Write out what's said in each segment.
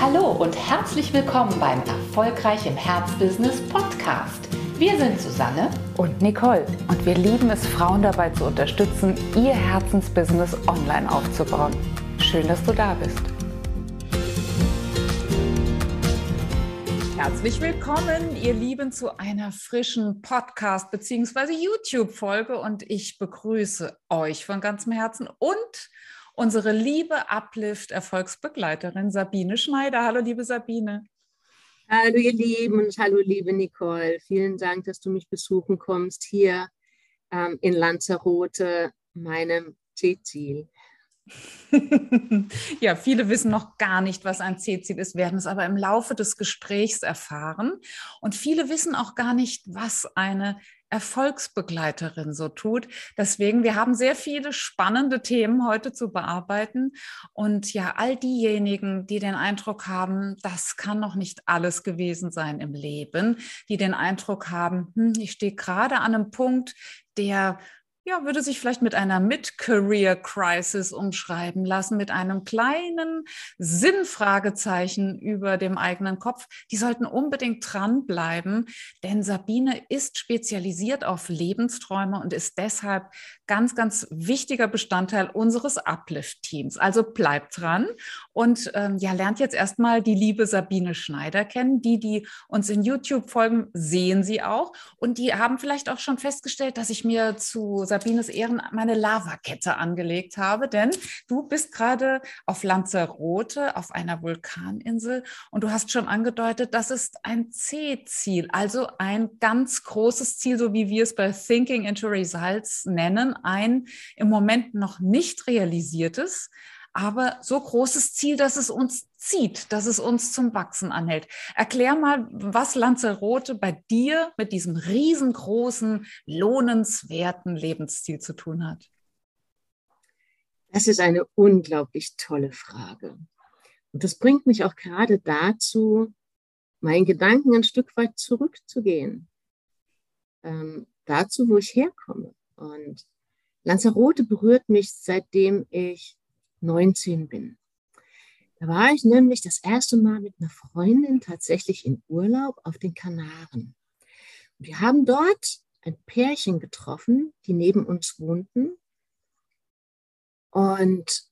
Hallo und herzlich willkommen beim Erfolgreich im Herzbusiness Podcast. Wir sind Susanne und Nicole und wir lieben es, Frauen dabei zu unterstützen, ihr Herzensbusiness online aufzubauen. Schön, dass du da bist. Herzlich willkommen, ihr Lieben, zu einer frischen Podcast- bzw. YouTube-Folge und ich begrüße euch von ganzem Herzen und unsere liebe Uplift-Erfolgsbegleiterin Sabine Schneider. Hallo, liebe Sabine. Hallo, ihr Lieben und hallo, liebe Nicole. Vielen Dank, dass du mich besuchen kommst hier ähm, in Lanzarote, meinem Ziel. ja, viele wissen noch gar nicht, was ein C-Ziel ist, werden es aber im Laufe des Gesprächs erfahren. Und viele wissen auch gar nicht, was eine Erfolgsbegleiterin so tut. Deswegen, wir haben sehr viele spannende Themen heute zu bearbeiten. Und ja, all diejenigen, die den Eindruck haben, das kann noch nicht alles gewesen sein im Leben, die den Eindruck haben, hm, ich stehe gerade an einem Punkt, der ja, würde sich vielleicht mit einer Mid-Career-Crisis umschreiben lassen, mit einem kleinen Sinnfragezeichen über dem eigenen Kopf. Die sollten unbedingt dranbleiben, denn Sabine ist spezialisiert auf Lebensträume und ist deshalb ganz, ganz wichtiger Bestandteil unseres Uplift-Teams. Also bleibt dran und ähm, ja, lernt jetzt erstmal die liebe Sabine Schneider kennen. Die, die uns in YouTube folgen, sehen sie auch und die haben vielleicht auch schon festgestellt, dass ich mir zu Sabine Sabines Ehren meine Lavakette angelegt habe, denn du bist gerade auf Lanzarote, auf einer Vulkaninsel und du hast schon angedeutet, das ist ein C-Ziel, also ein ganz großes Ziel, so wie wir es bei Thinking into Results nennen, ein im Moment noch nicht realisiertes, aber so großes Ziel, dass es uns zieht, dass es uns zum Wachsen anhält. Erklär mal, was Lanzarote bei dir mit diesem riesengroßen, lohnenswerten Lebensziel zu tun hat. Das ist eine unglaublich tolle Frage. Und das bringt mich auch gerade dazu, meinen Gedanken ein Stück weit zurückzugehen. Ähm, dazu, wo ich herkomme. Und Lanzarote berührt mich, seitdem ich 19 bin. Da war ich nämlich das erste Mal mit einer Freundin tatsächlich in Urlaub auf den Kanaren. Und wir haben dort ein Pärchen getroffen, die neben uns wohnten. Und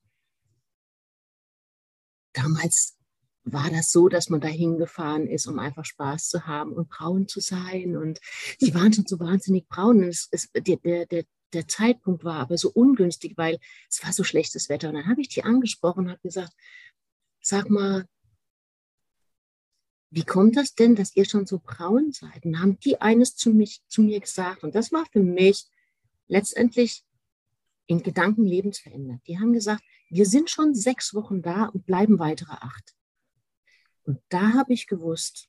damals war das so, dass man da hingefahren ist, um einfach Spaß zu haben und braun zu sein. Und sie waren schon so wahnsinnig braun. Und es, es, der, der, der der Zeitpunkt war aber so ungünstig, weil es war so schlechtes Wetter. Und dann habe ich die angesprochen und habe gesagt, sag mal, wie kommt das denn, dass ihr schon so braun seid? Und haben die eines zu, mich, zu mir gesagt. Und das war für mich letztendlich in Gedanken lebensverändert. Die haben gesagt, wir sind schon sechs Wochen da und bleiben weitere acht. Und da habe ich gewusst,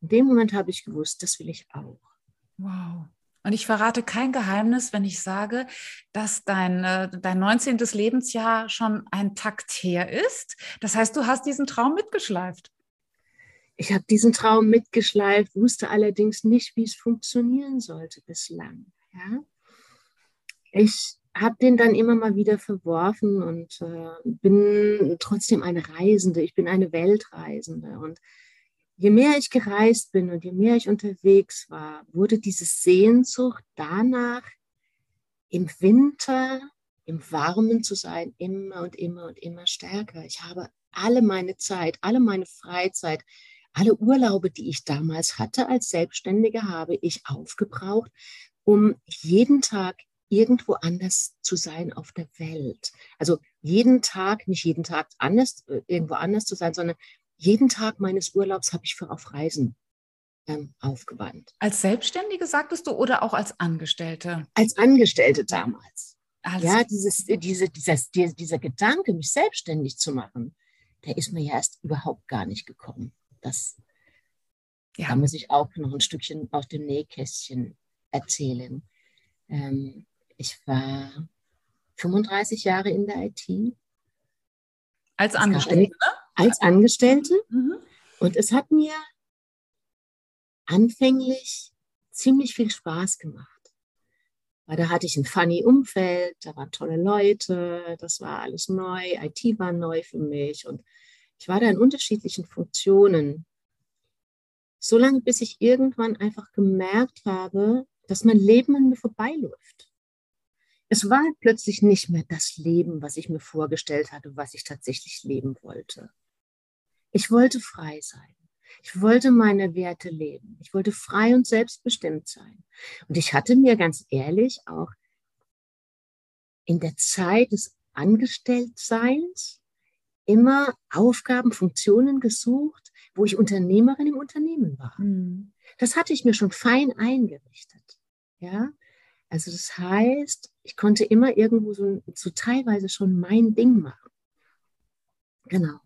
in dem Moment habe ich gewusst, das will ich auch. Wow. Und ich verrate kein Geheimnis, wenn ich sage, dass dein, äh, dein 19. Lebensjahr schon ein Takt her ist. Das heißt, du hast diesen Traum mitgeschleift. Ich habe diesen Traum mitgeschleift, wusste allerdings nicht, wie es funktionieren sollte bislang. Ja? Ich habe den dann immer mal wieder verworfen und äh, bin trotzdem eine Reisende. Ich bin eine Weltreisende und je mehr ich gereist bin und je mehr ich unterwegs war, wurde diese Sehnsucht danach, im Winter, im Warmen zu sein, immer und immer und immer stärker. Ich habe alle meine Zeit, alle meine Freizeit, alle Urlaube, die ich damals hatte als Selbstständige, habe ich aufgebraucht, um jeden Tag irgendwo anders zu sein auf der Welt. Also jeden Tag, nicht jeden Tag anders, äh, irgendwo anders zu sein, sondern jeden Tag meines Urlaubs habe ich für auf Reisen ähm, aufgewandt. Als Selbstständige sagtest du oder auch als Angestellte? Als Angestellte damals. Als ja, dieses, diese, dieser, dieser Gedanke, mich selbstständig zu machen, der ist mir ja erst überhaupt gar nicht gekommen. Das, ja. Da muss ich auch noch ein Stückchen aus dem Nähkästchen erzählen. Ähm, ich war 35 Jahre in der IT. Als Angestellte? Als Angestellte. Mhm. Und es hat mir anfänglich ziemlich viel Spaß gemacht. Weil da hatte ich ein funny Umfeld, da waren tolle Leute, das war alles neu, IT war neu für mich und Ich war da in unterschiedlichen Funktionen. So lange, bis ich irgendwann einfach gemerkt habe, dass mein Leben an mir vorbeiläuft. Es war plötzlich nicht mehr das Leben, was ich mir vorgestellt hatte, was ich tatsächlich leben wollte. Ich wollte frei sein. Ich wollte meine Werte leben. Ich wollte frei und selbstbestimmt sein. Und ich hatte mir ganz ehrlich auch in der Zeit des Angestelltseins immer Aufgaben, Funktionen gesucht, wo ich Unternehmerin im Unternehmen war. Mhm. Das hatte ich mir schon fein eingerichtet. Ja, also das heißt, ich konnte immer irgendwo so, so teilweise schon mein Ding machen. Genau.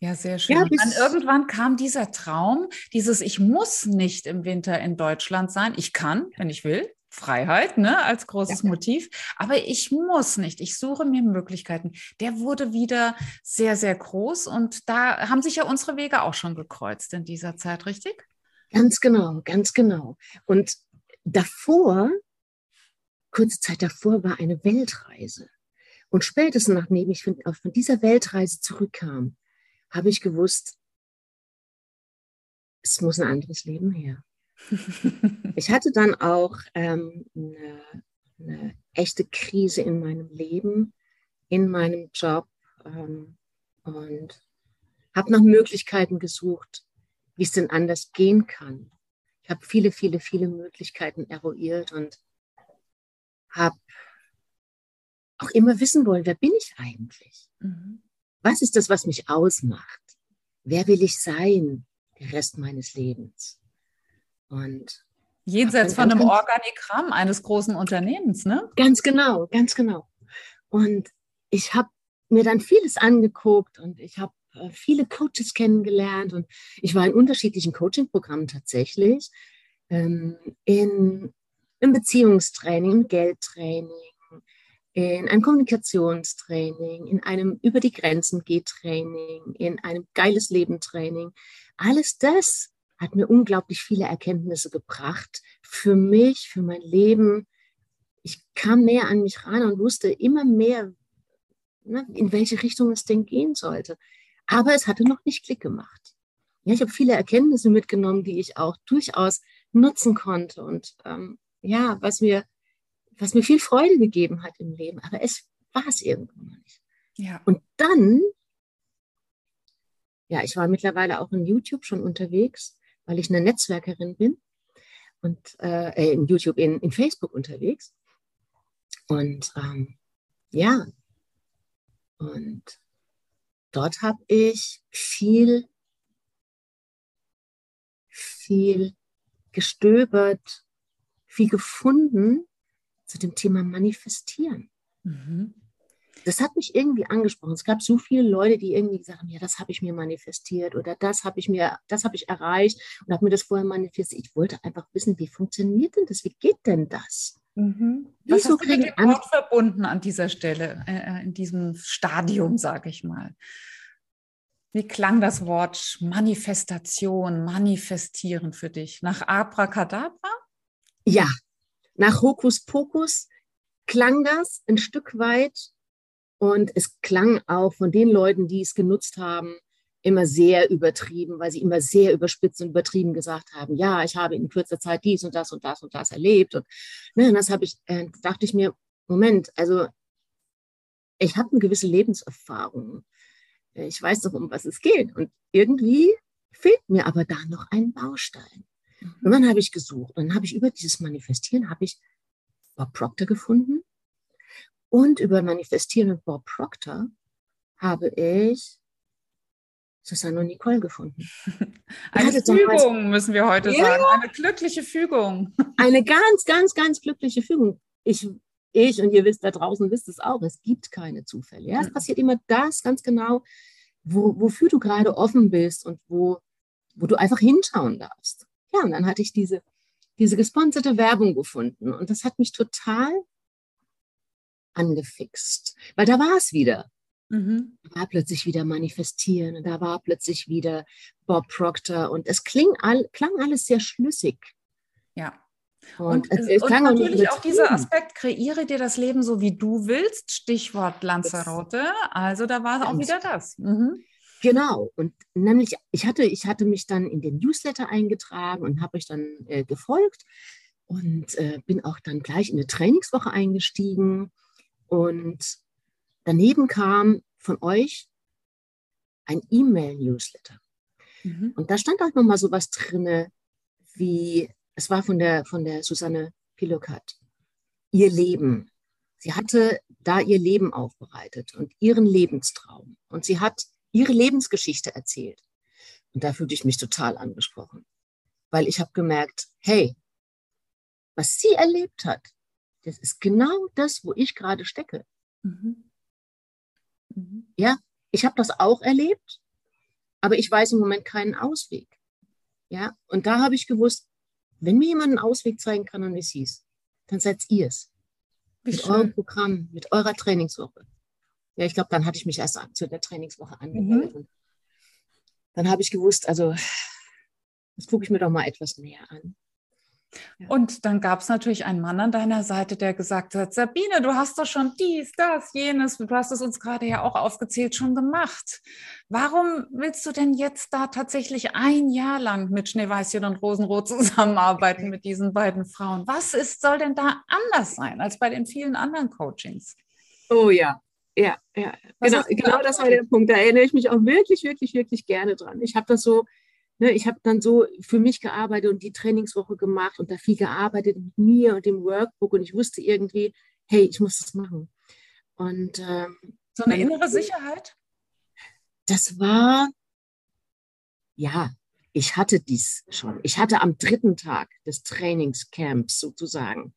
Ja, sehr schön. Ja, und dann irgendwann kam dieser Traum, dieses Ich muss nicht im Winter in Deutschland sein. Ich kann, wenn ich will. Freiheit, ne, als großes ja. Motiv. Aber ich muss nicht. Ich suche mir Möglichkeiten. Der wurde wieder sehr, sehr groß. Und da haben sich ja unsere Wege auch schon gekreuzt in dieser Zeit, richtig? Ganz genau, ganz genau. Und davor, kurze Zeit davor, war eine Weltreise. Und spätestens nachdem ich von, von dieser Weltreise zurückkam, habe ich gewusst, es muss ein anderes Leben her. ich hatte dann auch ähm, eine, eine, echte Krise in meinem Leben, in meinem Job ähm, und habe nach Möglichkeiten gesucht, wie es denn anders gehen kann. Ich habe viele, viele, viele Möglichkeiten eruiert und habe auch immer wissen wollen, wer bin ich eigentlich? Mhm. Was ist das, was mich ausmacht? Wer will ich sein, der Rest meines Lebens? Und jenseits von einem Organigramm eines großen Unternehmens, ne? Ganz genau, ganz genau. Und ich habe mir dann vieles angeguckt und ich habe äh, viele Coaches kennengelernt und ich war in unterschiedlichen Coaching-Programmen tatsächlich, ähm, in, in Beziehungstraining, im Geldtraining, in einem Kommunikationstraining, in einem über die Grenzen geht Training, in einem geiles Leben Training. Alles das hat mir unglaublich viele Erkenntnisse gebracht für mich, für mein Leben. Ich kam näher an mich ran und wusste immer mehr, ne, in welche Richtung es denn gehen sollte. Aber es hatte noch nicht Klick gemacht. Ja, ich habe viele Erkenntnisse mitgenommen, die ich auch durchaus nutzen konnte und ähm, ja, was mir was mir viel Freude gegeben hat im Leben, aber es war es irgendwann mal nicht. Ja. Und dann, ja, ich war mittlerweile auch in YouTube schon unterwegs, weil ich eine Netzwerkerin bin und äh, in YouTube, in, in Facebook unterwegs. Und ähm, ja, und dort habe ich viel, viel gestöbert, viel gefunden, zu dem Thema Manifestieren. Mhm. Das hat mich irgendwie angesprochen. Es gab so viele Leute, die irgendwie gesagt haben, ja, das habe ich mir manifestiert oder das habe ich mir, das habe ich erreicht und habe mir das vorher manifestiert. Ich wollte einfach wissen, wie funktioniert denn das? Wie geht denn das? Mhm. Was Wieso hast du mit dem Wort verbunden an dieser Stelle, äh, in diesem Stadium, sage ich mal? Wie klang das Wort Manifestation, Manifestieren für dich? Nach Abracadabra? Ja, nach Hokuspokus klang das ein Stück weit und es klang auch von den Leuten, die es genutzt haben, immer sehr übertrieben, weil sie immer sehr überspitzt und übertrieben gesagt haben, ja, ich habe in kurzer Zeit dies und das und das und das erlebt. Und, ne, und das habe ich, äh, dachte ich mir, Moment, also ich habe eine gewisse Lebenserfahrung. Ich weiß doch, um was es geht. Und irgendwie fehlt mir aber da noch ein Baustein. Und dann habe ich gesucht. Und dann habe ich über dieses Manifestieren habe ich Bob Proctor gefunden. Und über Manifestieren mit Bob Proctor habe ich Susanne und Nicole gefunden. Eine Fügung, müssen wir heute ja, sagen. Eine glückliche Fügung. Eine ganz, ganz, ganz glückliche Fügung. Ich, ich und ihr wisst da draußen, wisst es auch, es gibt keine Zufälle. Ja? Es passiert immer das ganz genau, wo, wofür du gerade offen bist und wo, wo du einfach hinschauen darfst. Ja, und dann hatte ich diese, diese gesponserte Werbung gefunden und das hat mich total angefixt, weil da war es wieder. Mhm. Da war plötzlich wieder Manifestieren und da war plötzlich wieder Bob Proctor und es kling all, klang alles sehr schlüssig. Ja. Und, und, es, es und natürlich auch dieser Aspekt, kreiere dir das Leben so, wie du willst, Stichwort Lanzarote. Also da war auch wieder das. Mhm. Genau. Und nämlich, ich hatte, ich hatte mich dann in den Newsletter eingetragen und habe euch dann äh, gefolgt und äh, bin auch dann gleich in eine Trainingswoche eingestiegen. Und daneben kam von euch ein E-Mail-Newsletter. Mhm. Und da stand auch nochmal so was drin, wie, es war von der, von der Susanne Pilokat, ihr Leben. Sie hatte da ihr Leben aufbereitet und ihren Lebenstraum. Und sie hat ihre Lebensgeschichte erzählt. Und da fühlte ich mich total angesprochen, weil ich habe gemerkt, hey, was sie erlebt hat, das ist genau das, wo ich gerade stecke. Mhm. Mhm. Ja, ich habe das auch erlebt, aber ich weiß im Moment keinen Ausweg. Ja, und da habe ich gewusst, wenn mir jemand einen Ausweg zeigen kann, dann ist es, dann seid ihr es. Mit schön. eurem Programm, mit eurer Trainingswoche. Ja, ich glaube, dann hatte ich mich erst zu der Trainingswoche angemeldet. Mhm. Dann habe ich gewusst, also das gucke ich mir doch mal etwas näher an. Und dann gab es natürlich einen Mann an deiner Seite, der gesagt hat, Sabine, du hast doch schon dies, das, jenes, du hast es uns gerade ja auch aufgezählt, schon gemacht. Warum willst du denn jetzt da tatsächlich ein Jahr lang mit Schneeweißchen und Rosenrot zusammenarbeiten mit diesen beiden Frauen? Was ist, soll denn da anders sein als bei den vielen anderen Coachings? Oh ja, ja, ja. genau, genau das war der Punkt. Da erinnere ich mich auch wirklich, wirklich, wirklich gerne dran. Ich habe das so ne, ich habe dann so für mich gearbeitet und die Trainingswoche gemacht und da viel gearbeitet mit mir und dem Workbook und ich wusste irgendwie, hey, ich muss das machen. Und ähm, so eine innere Sicherheit? Das war, ja, ich hatte dies schon. Ich hatte am dritten Tag des Trainingscamps sozusagen,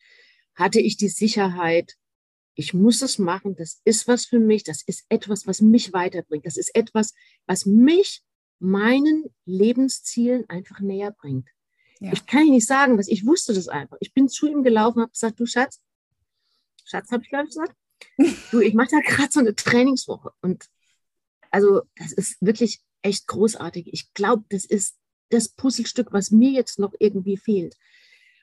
hatte ich die Sicherheit, ich muss es machen, das ist was für mich, das ist etwas, was mich weiterbringt, das ist etwas, was mich meinen Lebenszielen einfach näher bringt. Ja. Ich kann nicht sagen, was ich wusste das einfach. Ich bin zu ihm gelaufen, habe gesagt, du Schatz, Schatz habe ich glaube ich gesagt, du, ich mache da gerade so eine Trainingswoche und also das ist wirklich echt großartig. Ich glaube, das ist das Puzzlestück, was mir jetzt noch irgendwie fehlt.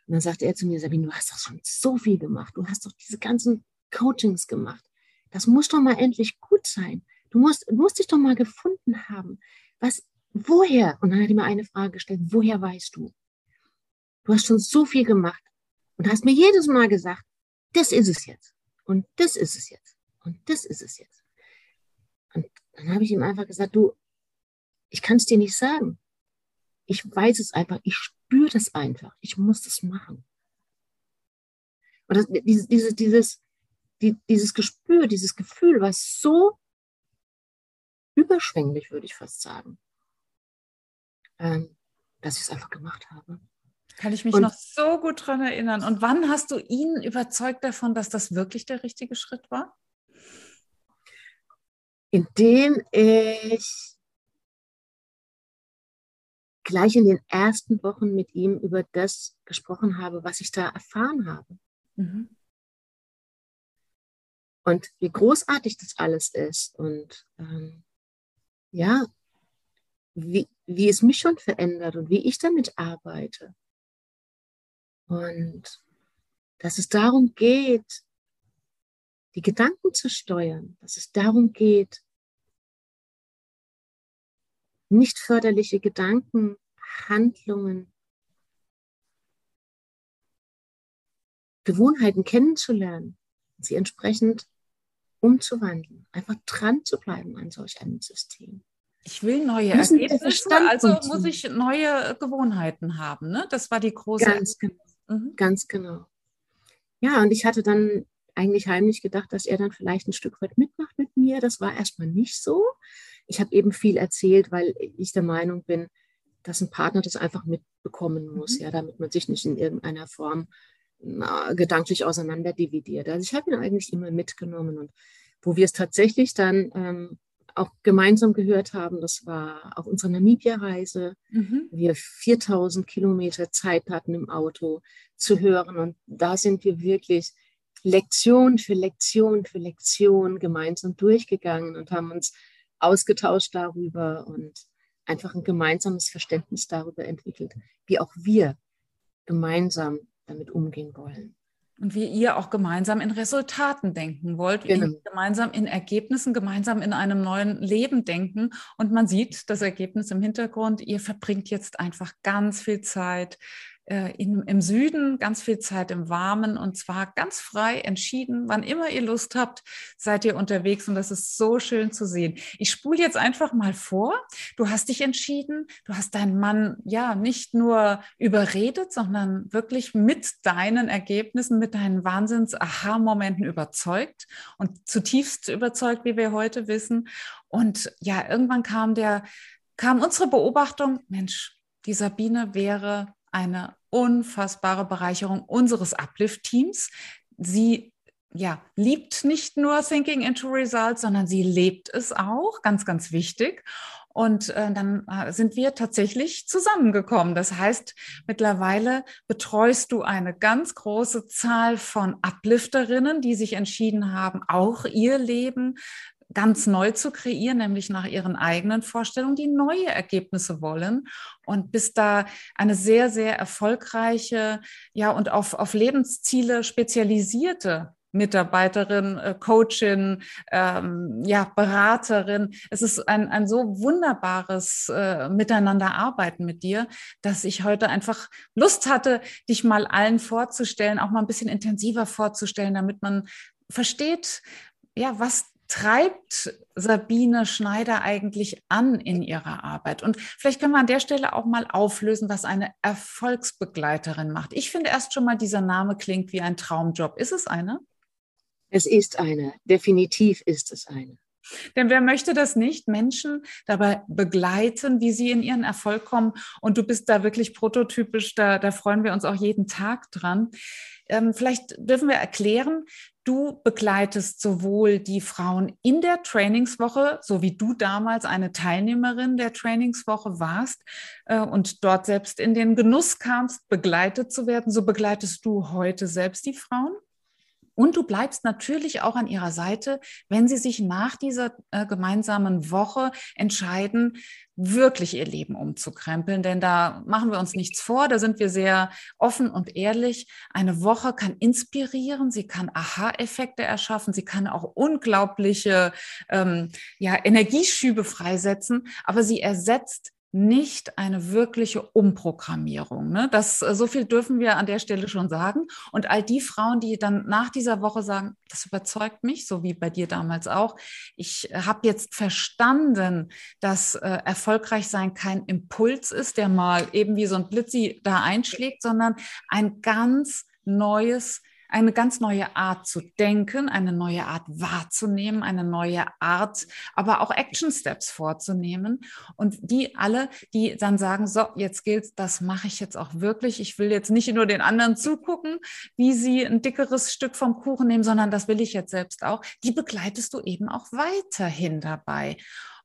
Und dann sagte er zu mir, Sabine, du hast doch schon so viel gemacht. Du hast doch diese ganzen Coachings gemacht. Das muss doch mal endlich gut sein. Du musst, musst dich doch mal gefunden haben. Was, woher? Und dann hat er mir eine Frage gestellt, woher weißt du? Du hast schon so viel gemacht und hast mir jedes Mal gesagt, das ist es jetzt und das ist es jetzt und das ist es jetzt. Und dann habe ich ihm einfach gesagt, du, ich kann es dir nicht sagen. Ich weiß es einfach, ich spüre das einfach, ich muss das machen. Und das, dieses, dieses, dieses, die, dieses Gespür, dieses Gefühl war so überschwänglich, würde ich fast sagen, ähm, dass ich es einfach gemacht habe. Kann ich mich und, noch so gut daran erinnern. Und wann hast du ihn überzeugt davon, dass das wirklich der richtige Schritt war? Indem ich gleich in den ersten Wochen mit ihm über das gesprochen habe, was ich da erfahren habe. Mhm. Und wie großartig das alles ist und ähm, ja, wie, wie es mich schon verändert und wie ich damit arbeite. Und dass es darum geht, die Gedanken zu steuern, dass es darum geht, nicht förderliche Gedanken, Handlungen, Gewohnheiten kennenzulernen, sie entsprechend umzuwandeln, einfach dran zu bleiben an solch einem System. Ich will neue Ergebnisse, also muss ich neue Gewohnheiten haben. Ne? Das war die große. Ganz genau. Mhm. Ganz genau. Ja, und ich hatte dann eigentlich heimlich gedacht, dass er dann vielleicht ein Stück weit mitmacht mit mir. Das war erstmal nicht so. Ich habe eben viel erzählt, weil ich der Meinung bin, dass ein Partner das einfach mitbekommen muss, mhm. ja, damit man sich nicht in irgendeiner Form gedanklich auseinander dividiert. Also ich habe ihn eigentlich immer mitgenommen und wo wir es tatsächlich dann ähm, auch gemeinsam gehört haben, das war auf unserer Namibia-Reise, mhm. wir 4000 Kilometer Zeit hatten im Auto zu hören und da sind wir wirklich Lektion für Lektion für Lektion gemeinsam durchgegangen und haben uns ausgetauscht darüber und einfach ein gemeinsames Verständnis darüber entwickelt, wie auch wir gemeinsam damit umgehen wollen. Und wie ihr auch gemeinsam in Resultaten denken wollt, genau. wie gemeinsam in Ergebnissen, gemeinsam in einem neuen Leben denken. Und man sieht das Ergebnis im Hintergrund. Ihr verbringt jetzt einfach ganz viel Zeit äh, in, im Süden, ganz viel Zeit im Warmen und zwar ganz frei entschieden. Wann immer ihr Lust habt, seid ihr unterwegs und das ist so schön zu sehen. Ich spule jetzt einfach mal vor. Du hast dich entschieden, du hast deinen Mann ja nicht nur überredet, sondern wirklich mit deinen Ergebnissen, mit deinen Wahnsinns-Aha-Momenten überzeugt und zutiefst überzeugt, wie wir heute wissen. Und ja, irgendwann kam der, kam unsere Beobachtung, Mensch, die Sabine wäre eine unfassbare Bereicherung unseres Uplift-Teams. Sie ja, liebt nicht nur Thinking into Results, sondern sie lebt es auch, ganz, ganz wichtig. Und äh, dann äh, sind wir tatsächlich zusammengekommen. Das heißt, mittlerweile betreust du eine ganz große Zahl von Uplifterinnen, die sich entschieden haben, auch ihr Leben ganz neu zu kreieren, nämlich nach ihren eigenen Vorstellungen, die neue Ergebnisse wollen und bist da eine sehr, sehr erfolgreiche, ja, und auf, auf Lebensziele spezialisierte Mitarbeiterin, äh, Coachin, ähm, ja, Beraterin. Es ist ein, ein so wunderbares äh, Miteinanderarbeiten mit dir, dass ich heute einfach Lust hatte, dich mal allen vorzustellen, auch mal ein bisschen intensiver vorzustellen, damit man versteht, ja, was treibt Sabine Schneider eigentlich an in ihrer Arbeit? Und vielleicht können wir an der Stelle auch mal auflösen, was eine Erfolgsbegleiterin macht. Ich finde erst schon mal, dieser Name klingt wie ein Traumjob. Ist es eine? Es ist eine. Definitiv ist es eine. Denn wer möchte das nicht? Menschen dabei begleiten, wie sie in ihren Erfolg kommen. Und du bist da wirklich prototypisch, da, da freuen wir uns auch jeden Tag dran. Ähm, vielleicht dürfen wir erklären, Du begleitest sowohl die Frauen in der Trainingswoche, so wie du damals eine Teilnehmerin der Trainingswoche warst äh, und dort selbst in den Genuss kamst, begleitet zu werden, so begleitest du heute selbst die Frauen? Und du bleibst natürlich auch an ihrer Seite, wenn sie sich nach dieser äh, gemeinsamen Woche entscheiden, wirklich ihr Leben umzukrempeln. Denn da machen wir uns nichts vor, da sind wir sehr offen und ehrlich. Eine Woche kann inspirieren, sie kann Aha-Effekte erschaffen, sie kann auch unglaubliche ähm, ja, Energieschübe freisetzen, aber sie ersetzt nicht eine wirkliche Umprogrammierung. Ne? Das, äh, so viel dürfen wir an der Stelle schon sagen. Und all die Frauen, die dann nach dieser Woche sagen, das überzeugt mich, so wie bei dir damals auch. Ich habe jetzt verstanden, dass äh, erfolgreich sein kein Impuls ist, der mal eben wie so ein Blitzi da einschlägt, sondern ein ganz neues eine ganz neue Art zu denken, eine neue Art wahrzunehmen, eine neue Art, aber auch Action Steps vorzunehmen. Und die alle, die dann sagen, so, jetzt gilt's, das mache ich jetzt auch wirklich. Ich will jetzt nicht nur den anderen zugucken, wie sie ein dickeres Stück vom Kuchen nehmen, sondern das will ich jetzt selbst auch. Die begleitest du eben auch weiterhin dabei.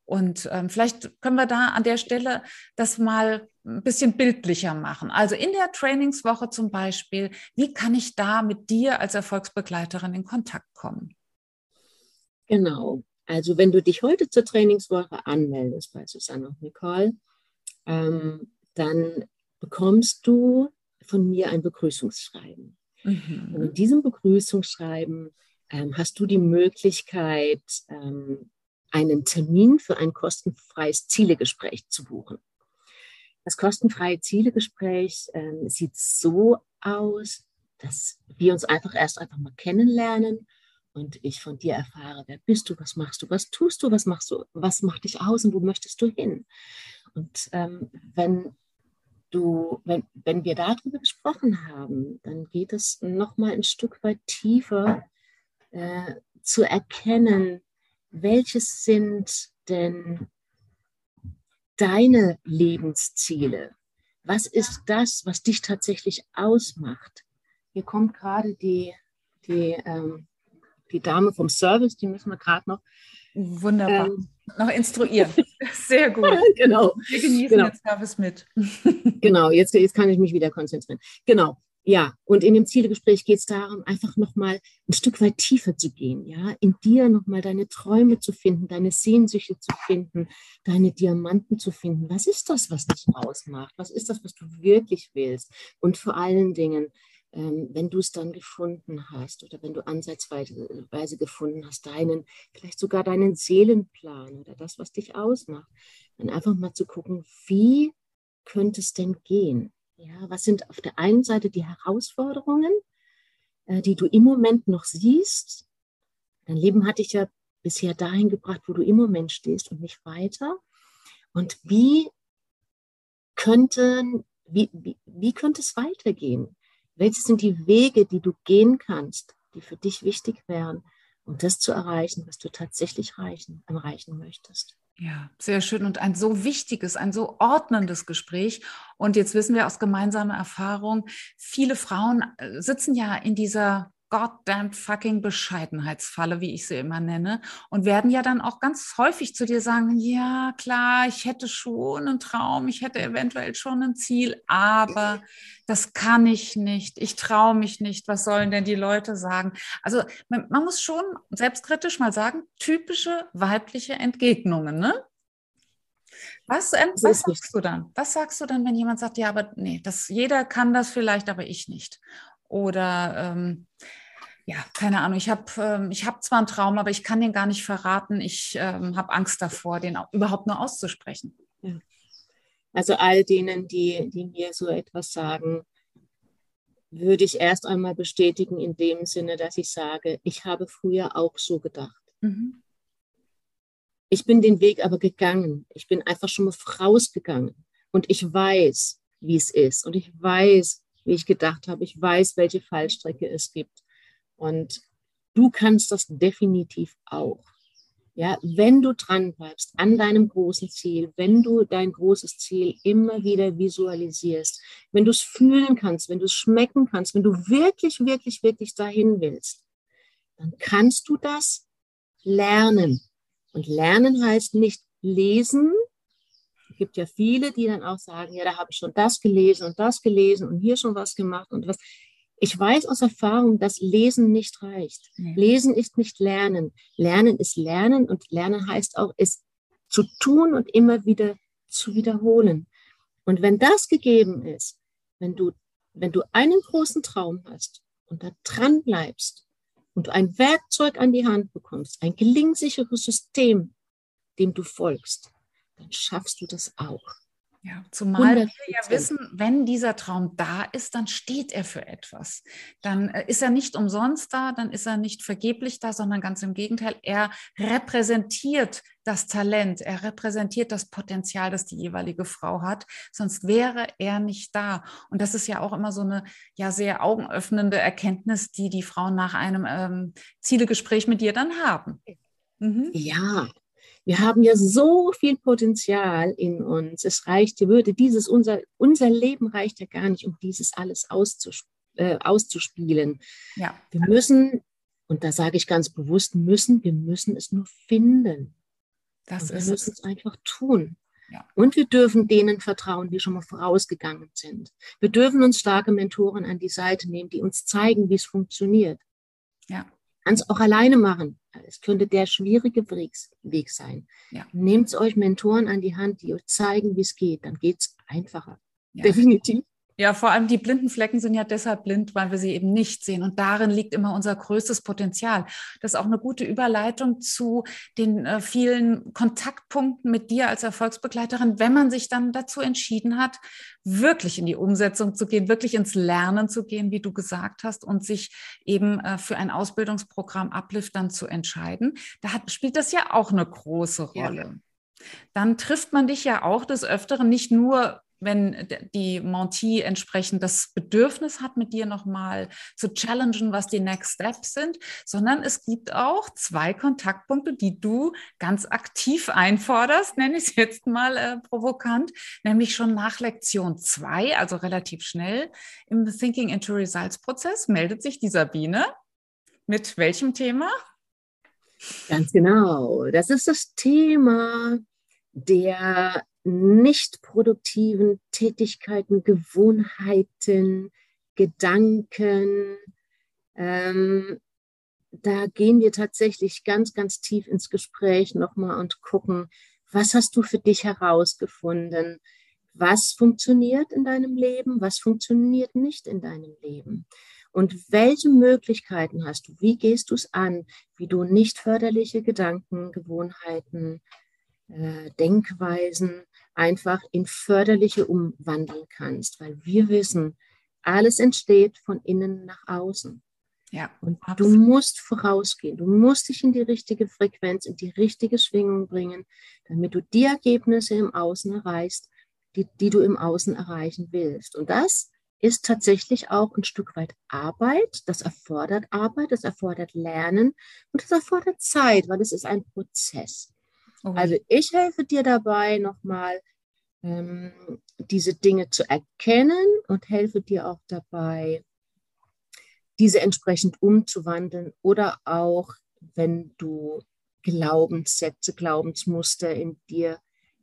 Und ähm, vielleicht können wir da an der Stelle das mal ein bisschen bildlicher machen. Also in der Trainingswoche zum Beispiel, wie kann ich da mit dir als Erfolgsbegleiterin in Kontakt kommen? Genau. Also wenn du dich heute zur Trainingswoche anmeldest bei Susanne und Nicole, ähm, dann bekommst du von mir ein Begrüßungsschreiben. Mhm. Und in diesem Begrüßungsschreiben ähm, hast du die Möglichkeit, ähm, einen Termin für ein kostenfreies Zielegespräch zu buchen. Das kostenfreie Zielegespräch äh, sieht so aus, dass wir uns einfach erst einfach mal kennenlernen und ich von dir erfahre, wer bist du, was machst du, was tust du, was machst du, was macht dich aus und wo möchtest du hin? Und ähm, wenn du, wenn, wenn wir darüber gesprochen haben, dann geht es noch mal ein Stück weit tiefer äh, zu erkennen, welches sind denn deine Lebensziele? Was ist das, was dich tatsächlich ausmacht? Hier kommt gerade die, die, ähm, die Dame vom Service, die müssen wir gerade noch. Wunderbar. Ähm, noch instruieren. Sehr gut. genau. Wir genießen genau. den Service mit. genau, jetzt, jetzt kann ich mich wieder konzentrieren. Genau. Ja, und in dem Zielegespräch geht es darum, einfach nochmal ein Stück weit tiefer zu gehen, ja, in dir nochmal deine Träume zu finden, deine Sehnsüchte zu finden, deine Diamanten zu finden. Was ist das, was dich ausmacht? Was ist das, was du wirklich willst? Und vor allen Dingen, ähm, wenn du es dann gefunden hast oder wenn du ansatzweise gefunden hast, deinen, vielleicht sogar deinen Seelenplan oder das, was dich ausmacht, dann einfach mal zu gucken, wie könnte es denn gehen? Ja, was sind auf der einen Seite die Herausforderungen, äh, die du im Moment noch siehst? Dein Leben hat dich ja bisher dahin gebracht, wo du im Moment stehst und nicht weiter. Und wie könnten, wie, wie, wie könnte es weitergehen? Welche sind die Wege, die du gehen kannst, die für dich wichtig wären, um das zu erreichen, was du tatsächlich erreichen, erreichen möchtest? Ja, sehr schön und ein so wichtiges, ein so ordnendes Gespräch. Und jetzt wissen wir aus gemeinsamer Erfahrung, viele Frauen äh, sitzen ja in dieser goddamn fucking Bescheidenheitsfalle, wie ich sie immer nenne, und werden ja dann auch ganz häufig zu dir sagen, ja, klar, ich hätte schon einen Traum, ich hätte eventuell schon ein Ziel, aber das kann ich nicht, ich traue mich nicht, was sollen denn die Leute sagen? Also man, man muss schon selbstkritisch mal sagen, typische weibliche Entgegnungen, ne? Was, ähm, was sagst du dann? Was sagst du dann, wenn jemand sagt, ja, aber nee, das, jeder kann das vielleicht, aber ich nicht? Oder ähm, ja, keine Ahnung, ich habe ähm, hab zwar einen Traum, aber ich kann den gar nicht verraten. Ich ähm, habe Angst davor, den überhaupt nur auszusprechen. Ja. Also all denen, die, die mir so etwas sagen, würde ich erst einmal bestätigen in dem Sinne, dass ich sage, ich habe früher auch so gedacht. Mhm. Ich bin den Weg aber gegangen. Ich bin einfach schon mal vorausgegangen. Und ich weiß, wie es ist. Und ich weiß, wie ich gedacht habe. Ich weiß, welche Fallstrecke es gibt. Und du kannst das definitiv auch. Ja, wenn du dran bleibst an deinem großen Ziel, wenn du dein großes Ziel immer wieder visualisierst, wenn du es fühlen kannst, wenn du es schmecken kannst, wenn du wirklich, wirklich, wirklich dahin willst, dann kannst du das lernen. Und lernen heißt nicht lesen. Es gibt ja viele, die dann auch sagen, ja, da habe ich schon das gelesen und das gelesen und hier schon was gemacht und was. Ich weiß aus Erfahrung, dass Lesen nicht reicht. Nee. Lesen ist nicht Lernen. Lernen ist Lernen und Lernen heißt auch, es zu tun und immer wieder zu wiederholen. Und wenn das gegeben ist, wenn du, wenn du einen großen Traum hast und da dran bleibst und du ein Werkzeug an die Hand bekommst, ein gelingsicheres System, dem du folgst, dann schaffst du das auch. Ja, zumal wir ja wissen, wenn dieser Traum da ist, dann steht er für etwas. Dann äh, ist er nicht umsonst da, dann ist er nicht vergeblich da, sondern ganz im Gegenteil, er repräsentiert das Talent, er repräsentiert das Potenzial, das die jeweilige Frau hat, sonst wäre er nicht da. Und das ist ja auch immer so eine ja sehr augenöffnende Erkenntnis, die die Frauen nach einem ähm, Zielegespräch mit dir dann haben. Mhm. Ja, wir haben ja so viel Potenzial in uns. Es reicht, würde dieses, unser, unser Leben reicht ja gar nicht, um dieses alles auszusp äh, auszuspielen. Ja. Wir müssen, und da sage ich ganz bewusst, müssen, wir müssen es nur finden. Das wir müssen es einfach tun. Ja. Und wir dürfen denen vertrauen, die schon mal vorausgegangen sind. Wir dürfen uns starke Mentoren an die Seite nehmen, die uns zeigen, wie es funktioniert. Ja. Kann es auch alleine machen. Es könnte der schwierige Weg sein. Ja. Nehmt euch Mentoren an die Hand, die euch zeigen, wie es geht. Dann geht es einfacher. Ja. Definitiv. Ja, vor allem die blinden Flecken sind ja deshalb blind, weil wir sie eben nicht sehen. Und darin liegt immer unser größtes Potenzial. Das ist auch eine gute Überleitung zu den äh, vielen Kontaktpunkten mit dir als Erfolgsbegleiterin, wenn man sich dann dazu entschieden hat, wirklich in die Umsetzung zu gehen, wirklich ins Lernen zu gehen, wie du gesagt hast, und sich eben äh, für ein Ausbildungsprogramm Uplift dann zu entscheiden. Da hat, spielt das ja auch eine große Rolle. Ja. Dann trifft man dich ja auch des Öfteren nicht nur wenn die Mentee entsprechend das Bedürfnis hat, mit dir nochmal zu challengen, was die Next Steps sind, sondern es gibt auch zwei Kontaktpunkte, die du ganz aktiv einforderst, nenne ich es jetzt mal äh, provokant, nämlich schon nach Lektion zwei, also relativ schnell im Thinking into Results Prozess, meldet sich die Sabine. Mit welchem Thema? Ganz genau. Das ist das Thema der nicht produktiven Tätigkeiten, Gewohnheiten, Gedanken. Ähm, da gehen wir tatsächlich ganz, ganz tief ins Gespräch nochmal und gucken, was hast du für dich herausgefunden? was funktioniert in deinem Leben, was funktioniert nicht in deinem Leben. Und welche Möglichkeiten hast du? Wie gehst du es an? Wie du nicht förderliche Gedanken, Gewohnheiten, äh, Denkweisen einfach in förderliche umwandeln kannst. Weil wir wissen, alles entsteht von innen nach außen. Ja, und absolut. du musst vorausgehen. Du musst dich in die richtige Frequenz, in die richtige Schwingung bringen, damit du die Ergebnisse im Außen erreichst, die, die du im Außen erreichen willst. Und das ist tatsächlich auch ein Stück weit Arbeit. Das erfordert Arbeit, das erfordert Lernen und das erfordert Zeit, weil es ist ein Prozess. Okay. Also ich helfe dir dabei nochmal, ähm, diese Dinge zu erkennen und helfe dir auch dabei, diese entsprechend umzuwandeln oder auch, wenn du Glaubenssätze, Glaubensmuster in dir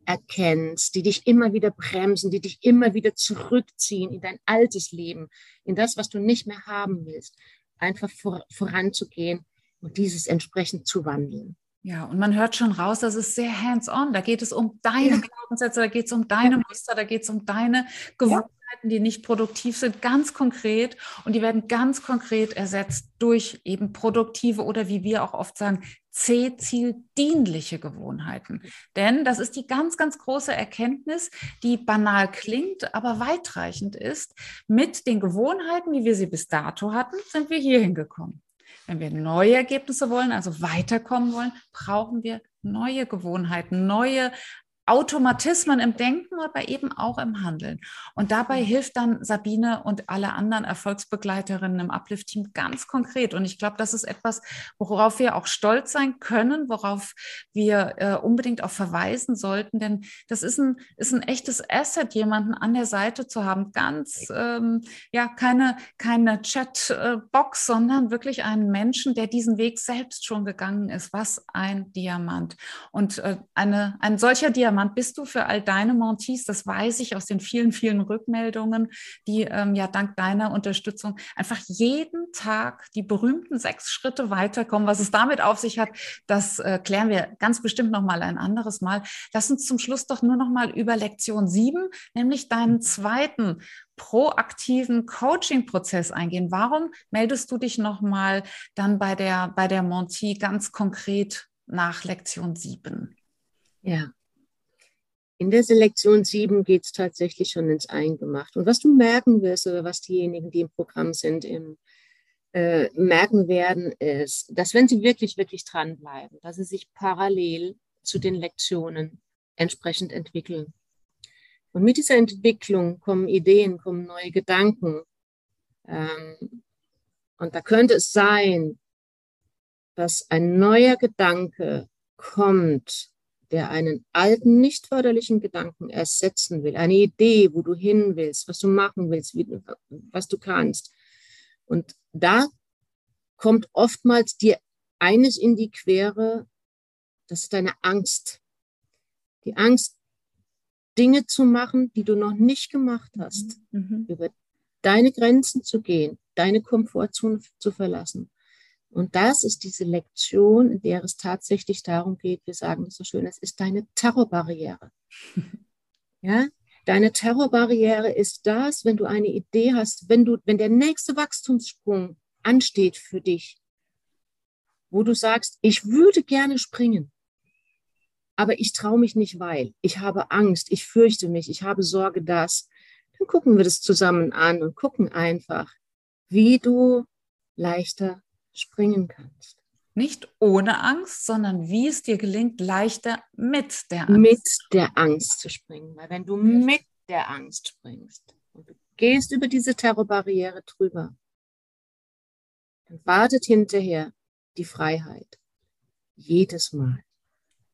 erkennst, die dich immer wieder bremsen, die dich immer wieder zurückziehen in dein altes Leben, in das, was du nicht mehr haben willst, einfach vor, voranzugehen und dieses entsprechend zu wandeln. Ja, und man hört schon raus, das ist sehr hands-on. Da geht es um deine ja. Glaubenssätze, da geht es um deine ja. Muster, da geht es um deine Gewohnheiten, ja. die nicht produktiv sind, ganz konkret. Und die werden ganz konkret ersetzt durch eben produktive oder wie wir auch oft sagen, C-Ziel-dienliche Gewohnheiten. Denn das ist die ganz, ganz große Erkenntnis, die banal klingt, aber weitreichend ist. Mit den Gewohnheiten, wie wir sie bis dato hatten, sind wir hier hingekommen. Wenn wir neue Ergebnisse wollen, also weiterkommen wollen, brauchen wir neue Gewohnheiten, neue Automatismen im Denken, aber eben auch im Handeln. Und dabei hilft dann Sabine und alle anderen Erfolgsbegleiterinnen im Uplift-Team ganz konkret. Und ich glaube, das ist etwas, worauf wir auch stolz sein können, worauf wir äh, unbedingt auch verweisen sollten. Denn das ist ein, ist ein echtes Asset, jemanden an der Seite zu haben. Ganz, ähm, ja, keine, keine Chatbox, sondern wirklich einen Menschen, der diesen Weg selbst schon gegangen ist. Was ein Diamant. Und äh, eine, ein solcher Diamant Diamant bist du für all deine Montees. Das weiß ich aus den vielen, vielen Rückmeldungen, die ähm, ja dank deiner Unterstützung einfach jeden Tag die berühmten sechs Schritte weiterkommen. Was es damit auf sich hat, das äh, klären wir ganz bestimmt noch mal ein anderes Mal. Lass uns zum Schluss doch nur noch mal über Lektion sieben, nämlich deinen zweiten proaktiven Coaching-Prozess eingehen. Warum meldest du dich noch mal dann bei der, bei der Monty ganz konkret nach Lektion sieben? Ja, in der Selektion 7 geht es tatsächlich schon ins Eingemacht. Und was du merken wirst, oder was diejenigen, die im Programm sind, im, äh, merken werden, ist, dass wenn sie wirklich, wirklich dranbleiben, dass sie sich parallel zu den Lektionen entsprechend entwickeln. Und mit dieser Entwicklung kommen Ideen, kommen neue Gedanken. Ähm, und da könnte es sein, dass ein neuer Gedanke kommt, der einen alten, nicht förderlichen Gedanken ersetzen will, eine Idee, wo du hin willst, was du machen willst, wie, was du kannst. Und da kommt oftmals dir eines in die Quere, das ist deine Angst. Die Angst, Dinge zu machen, die du noch nicht gemacht hast, mhm. über deine Grenzen zu gehen, deine Komfortzone zu verlassen. Und das ist diese Lektion, in der es tatsächlich darum geht, wir sagen das so schön, es ist deine Terrorbarriere. Ja, deine Terrorbarriere ist das, wenn du eine Idee hast, wenn du, wenn der nächste Wachstumssprung ansteht für dich, wo du sagst, ich würde gerne springen, aber ich traue mich nicht, weil ich habe Angst, ich fürchte mich, ich habe Sorge, dass. Dann gucken wir das zusammen an und gucken einfach, wie du leichter springen kannst. Nicht ohne Angst, sondern wie es dir gelingt, leichter mit der Angst. Mit der Angst zu springen. Weil wenn du mit der Angst springst und du gehst über diese Terrorbarriere drüber, dann wartet hinterher die Freiheit. Jedes Mal.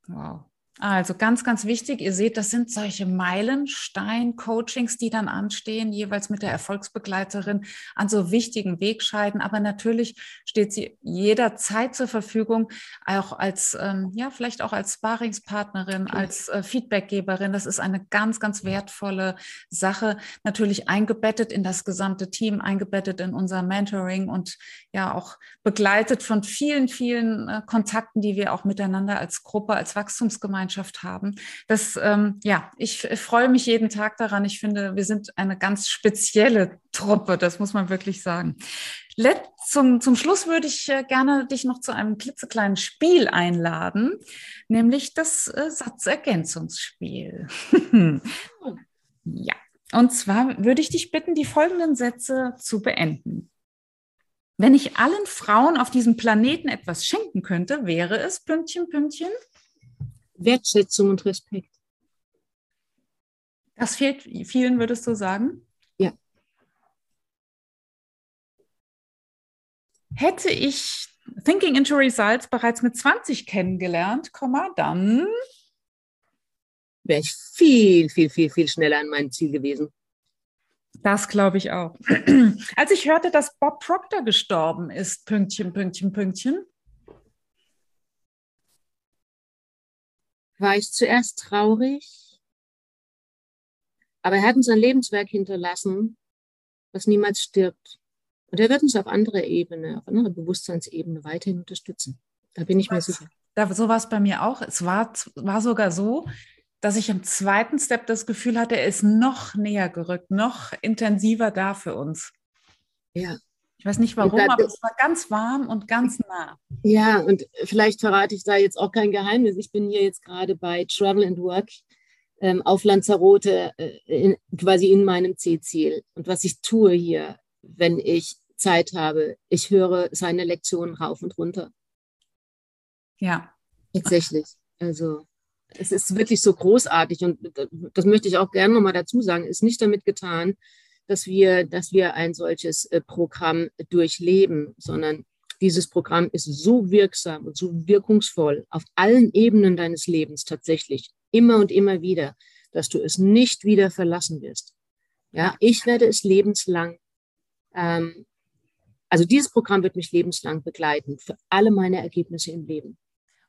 Wow. Also ganz, ganz wichtig, ihr seht, das sind solche Meilenstein-Coachings, die dann anstehen, jeweils mit der Erfolgsbegleiterin an so wichtigen Wegscheiden. Aber natürlich steht sie jederzeit zur Verfügung, auch als, ähm, ja, vielleicht auch als Sparingspartnerin, okay. als äh, Feedbackgeberin. Das ist eine ganz, ganz wertvolle Sache. Natürlich eingebettet in das gesamte Team, eingebettet in unser Mentoring und ja auch begleitet von vielen, vielen äh, Kontakten, die wir auch miteinander als Gruppe, als Wachstumsgemeinschaft Gemeinschaft haben. Das, ähm, ja, ich, freue mich jeden Tag daran. Ich finde, wir sind eine ganz spezielle Truppe, das muss man wirklich sagen. Let, zum, zum Schluss würde ich äh, gerne dich noch zu einem klitzekleinen Spiel einladen, nämlich das äh, Satzergänzungsspiel. ja, und zwar würde ich dich bitten, die folgenden Sätze zu beenden. Wenn ich allen Frauen auf diesem Planeten etwas schenken könnte, wäre es Pünktchen, Pünktchen? Wertschätzung und Respekt. Das fehlt vielen, würdest du sagen? Ja. Hätte ich Thinking into Results bereits mit 20 kennengelernt, dann wäre ich viel, viel, viel, viel schneller an meinem Ziel gewesen. Das glaube ich auch. Als ich hörte, dass Bob Proctor gestorben ist, Pünktchen, Pünktchen, Pünktchen. War ich zuerst traurig, aber er hat uns ein Lebenswerk hinterlassen, was niemals stirbt. Und er wird uns auf anderer Ebene, auf anderer Bewusstseinsebene weiterhin unterstützen. Da bin ich mir sicher. Da, so war es bei mir auch. Es war, war sogar so, dass ich im zweiten Step das Gefühl hatte, er ist noch näher gerückt, noch intensiver da für uns. Ja. Ich weiß nicht warum, aber es war ganz warm und ganz nah. Ja, und vielleicht verrate ich da jetzt auch kein Geheimnis. Ich bin hier jetzt gerade bei Travel and Work ähm, auf Lanzarote, äh, in, quasi in meinem C-Ziel. Und was ich tue hier, wenn ich Zeit habe, ich höre seine Lektionen rauf und runter. Ja. Tatsächlich. Also es ist wirklich so großartig und das möchte ich auch gerne nochmal dazu sagen, ist nicht damit getan, dass wir, dass wir ein solches äh, Programm durchleben, sondern dieses Programm ist so wirksam und so wirkungsvoll auf allen Ebenen deines Lebens tatsächlich, immer und immer wieder, dass du es nicht wieder verlassen wirst. Ja, ich werde es lebenslang, ähm, also dieses Programm wird mich lebenslang begleiten für alle meine Ergebnisse im Leben.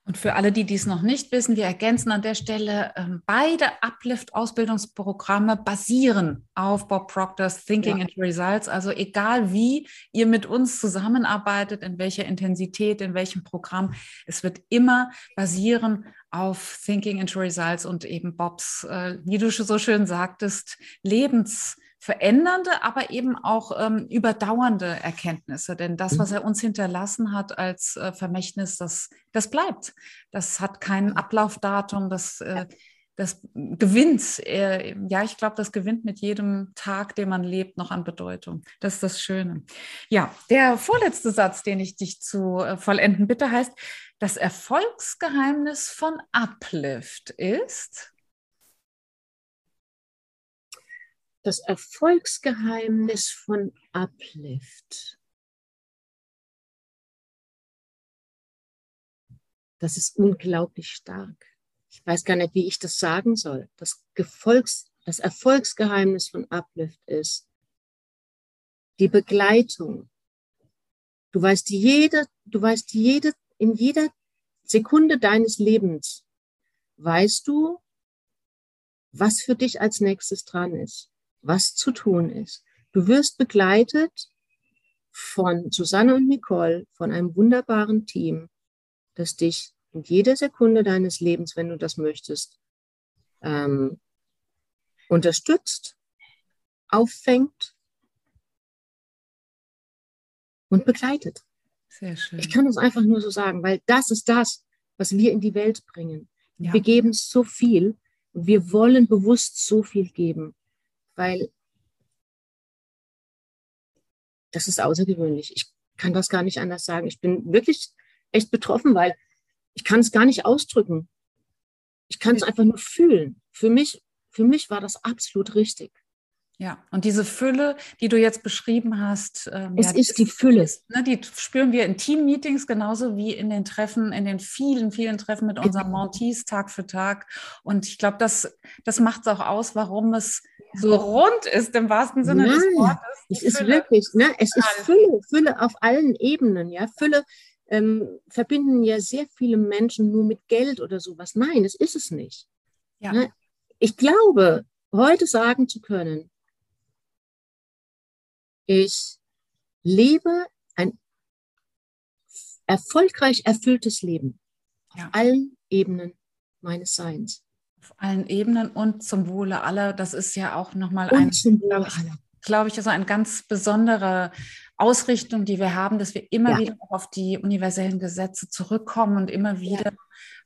Und für alle, die dies noch nicht wissen, wir ergänzen an der Stelle, ähm, beide Uplift-Ausbildungsprogramme basieren auf Bob Proctors Thinking ja. into Results. Also egal wie ihr mit uns zusammenarbeitet, in welcher Intensität, in welchem Programm, es wird immer basieren auf Thinking into Results und eben Bobs, äh, wie du so schön sagtest, Lebens- verändernde, aber eben auch ähm, überdauernde Erkenntnisse. Denn das, was mhm. er uns hinterlassen hat als äh, Vermächtnis, das, das bleibt. Das hat kein Ablaufdatum, das, äh, das gewinnt. Äh, ja, ich glaube, das gewinnt mit jedem Tag, den man lebt, noch an Bedeutung. Das ist das Schöne. Ja, der vorletzte Satz, den ich dich zu äh, vollenden bitte, heißt, das Erfolgsgeheimnis von Uplift ist. Das Erfolgsgeheimnis von Uplift. Das ist unglaublich stark. Ich weiß gar nicht, wie ich das sagen soll. Das, Gefolgs, das Erfolgsgeheimnis von Uplift ist die Begleitung. Du weißt jede, du weißt jede, in jeder Sekunde deines Lebens weißt du, was für dich als nächstes dran ist was zu tun ist. Du wirst begleitet von Susanne und Nicole, von einem wunderbaren Team, das dich in jeder Sekunde deines Lebens, wenn du das möchtest, ähm, unterstützt, auffängt und begleitet. Sehr schön. Ich kann es einfach nur so sagen, weil das ist das, was wir in die Welt bringen. Ja. Wir geben so viel und wir wollen bewusst so viel geben weil das ist außergewöhnlich. Ich kann das gar nicht anders sagen. Ich bin wirklich echt betroffen, weil ich kann es gar nicht ausdrücken. Ich kann es einfach nur fühlen. Für mich, für mich war das absolut richtig. Ja, und diese Fülle, die du jetzt beschrieben hast, ähm, es ja, ist die Fülle. Ne, die spüren wir in Team-Meetings genauso wie in den Treffen, in den vielen, vielen Treffen mit unseren genau. Montees Tag für Tag. Und ich glaube, das, das macht es auch aus, warum es so rund ist im wahrsten Sinne Nein, des Wortes. Es ist Fülle. wirklich, ne? es ist Fülle, Fülle auf allen Ebenen, ja. Fülle ähm, verbinden ja sehr viele Menschen nur mit Geld oder sowas. Nein, das ist es nicht. Ja. Ne? Ich glaube, heute sagen zu können, ich lebe ein erfolgreich erfülltes Leben ja. auf allen Ebenen meines Seins. Auf allen Ebenen und zum Wohle aller. Das ist ja auch nochmal ein, glaube ich, glaube ich, also eine ganz besondere Ausrichtung, die wir haben, dass wir immer Ja. wieder auf die universellen Gesetze zurückkommen und immer wieder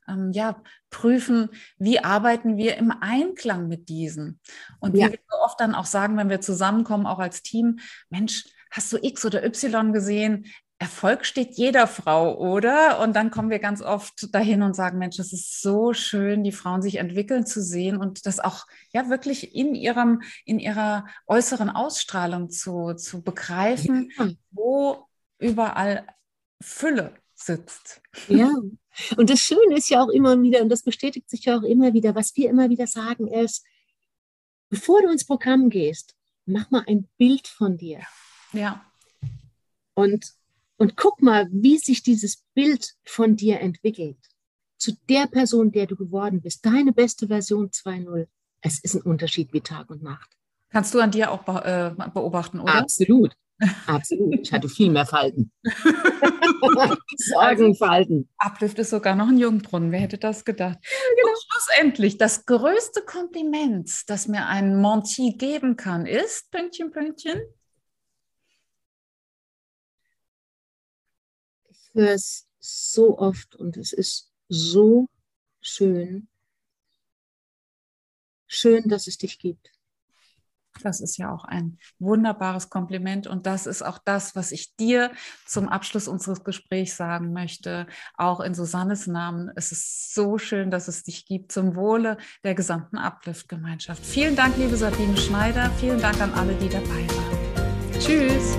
ähm, ja, prüfen, wie arbeiten wir im Einklang mit diesen. Und Ja. wie wir so oft dann auch sagen, wenn wir zusammenkommen, auch als Team, Mensch, hast du X oder Y gesehen? Erfolg steht jeder Frau, oder? Und dann kommen wir ganz oft dahin und sagen, Mensch, es ist so schön, die Frauen sich entwickeln zu sehen und das auch ja wirklich in ihrem, in ihrer äußeren Ausstrahlung zu, zu begreifen, Ja. wo überall Fülle sitzt. Ja, und das Schöne ist ja auch immer wieder, und das bestätigt sich ja auch immer wieder, was wir immer wieder sagen, ist, bevor du ins Programm gehst, mach mal ein Bild von dir Ja, und, und guck mal, wie sich dieses Bild von dir entwickelt. Zu der Person, der du geworden bist, deine beste Version 2.0. Es ist ein Unterschied wie Tag und Nacht. kannst du an dir auch äh, beobachten, oder? Absolut. Absolut. Ich hatte viel mehr Falten. Sorgenfalten. Uplift ist sogar noch ein Jungbrunnen. Wer hätte das gedacht? Und schlussendlich, das größte Kompliment, das mir ein Menti geben kann, ist, Pünktchen, Pünktchen, Ich höre es so oft und es ist so schön. Schön, dass es dich gibt. Das ist ja auch ein wunderbares Kompliment und das ist auch das, was ich dir zum Abschluss unseres Gesprächs sagen möchte, auch in Susannes Namen. Es ist so schön, dass es dich gibt zum Wohle der gesamten Uplift-Gemeinschaft. Vielen Dank, liebe Sabine Schneider. Vielen Dank an alle, die dabei waren. Tschüss.